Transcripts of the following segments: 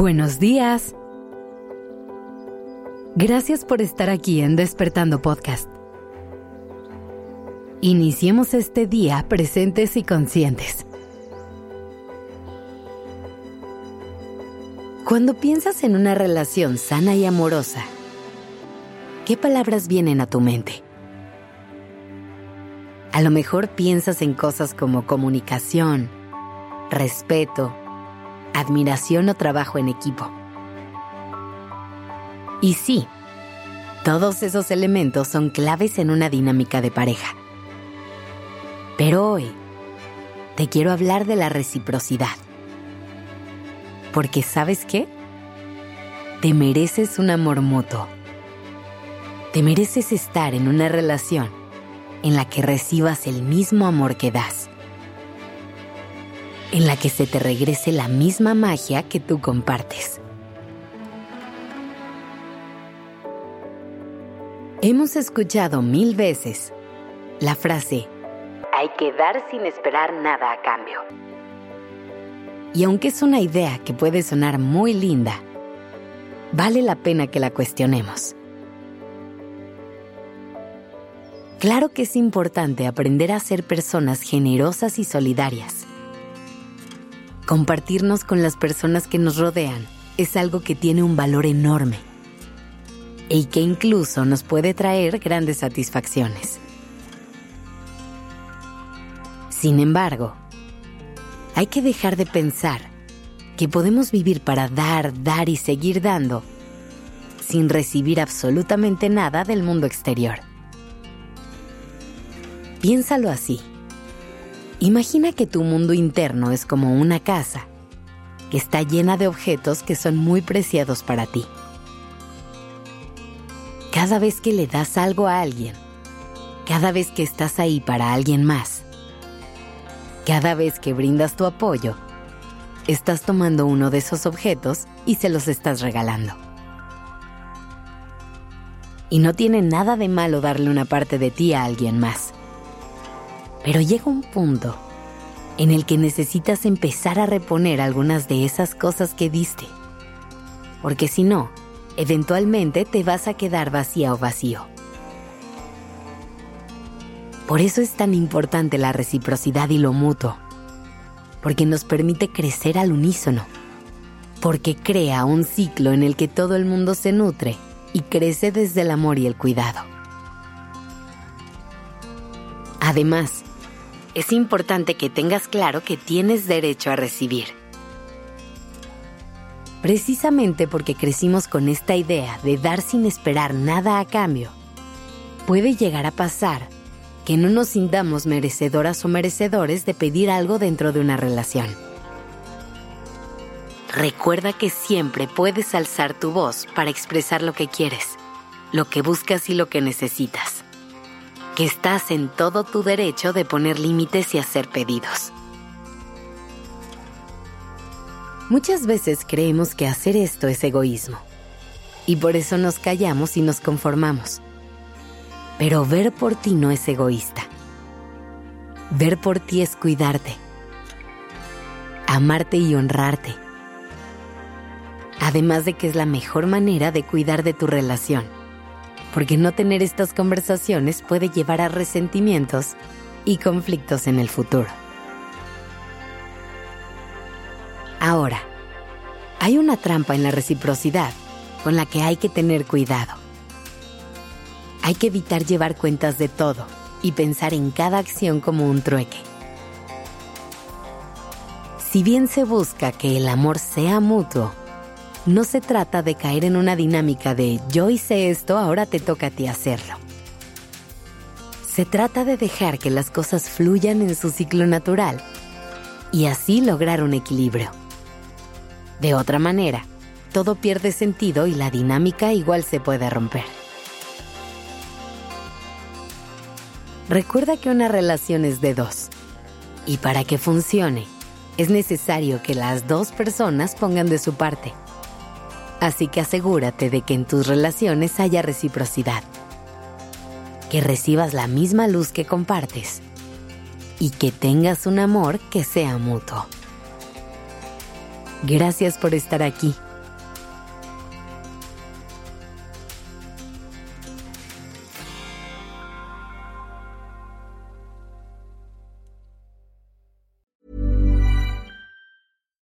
Buenos días. Gracias por estar aquí en Despertando Podcast. Iniciemos este día presentes y conscientes. Cuando piensas en una relación sana y amorosa, ¿qué palabras vienen a tu mente? A lo mejor piensas en cosas como comunicación, respeto, admiración o trabajo en equipo. Y sí, todos esos elementos son claves en una dinámica de pareja. Pero hoy te quiero hablar de la reciprocidad. Porque sabes qué? Te mereces un amor mutuo. Te mereces estar en una relación en la que recibas el mismo amor que das en la que se te regrese la misma magia que tú compartes. Hemos escuchado mil veces la frase, hay que dar sin esperar nada a cambio. Y aunque es una idea que puede sonar muy linda, vale la pena que la cuestionemos. Claro que es importante aprender a ser personas generosas y solidarias Compartirnos con las personas que nos rodean es algo que tiene un valor enorme y que incluso nos puede traer grandes satisfacciones. Sin embargo, hay que dejar de pensar que podemos vivir para dar, dar y seguir dando sin recibir absolutamente nada del mundo exterior. Piénsalo así. Imagina que tu mundo interno es como una casa que está llena de objetos que son muy preciados para ti. Cada vez que le das algo a alguien, cada vez que estás ahí para alguien más, cada vez que brindas tu apoyo, estás tomando uno de esos objetos y se los estás regalando. Y no tiene nada de malo darle una parte de ti a alguien más. Pero llega un punto en el que necesitas empezar a reponer algunas de esas cosas que diste. Porque si no, eventualmente te vas a quedar vacía o vacío. Por eso es tan importante la reciprocidad y lo mutuo. Porque nos permite crecer al unísono. Porque crea un ciclo en el que todo el mundo se nutre y crece desde el amor y el cuidado. Además, es importante que tengas claro que tienes derecho a recibir. Precisamente porque crecimos con esta idea de dar sin esperar nada a cambio, puede llegar a pasar que no nos sintamos merecedoras o merecedores de pedir algo dentro de una relación. Recuerda que siempre puedes alzar tu voz para expresar lo que quieres, lo que buscas y lo que necesitas que estás en todo tu derecho de poner límites y hacer pedidos. Muchas veces creemos que hacer esto es egoísmo y por eso nos callamos y nos conformamos. Pero ver por ti no es egoísta. Ver por ti es cuidarte, amarte y honrarte. Además de que es la mejor manera de cuidar de tu relación porque no tener estas conversaciones puede llevar a resentimientos y conflictos en el futuro. Ahora, hay una trampa en la reciprocidad con la que hay que tener cuidado. Hay que evitar llevar cuentas de todo y pensar en cada acción como un trueque. Si bien se busca que el amor sea mutuo, no se trata de caer en una dinámica de yo hice esto, ahora te toca a ti hacerlo. Se trata de dejar que las cosas fluyan en su ciclo natural y así lograr un equilibrio. De otra manera, todo pierde sentido y la dinámica igual se puede romper. Recuerda que una relación es de dos y para que funcione es necesario que las dos personas pongan de su parte. Así que asegúrate de que en tus relaciones haya reciprocidad, que recibas la misma luz que compartes. Y que tengas un amor que sea mutuo. Gracias por estar aquí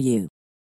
you.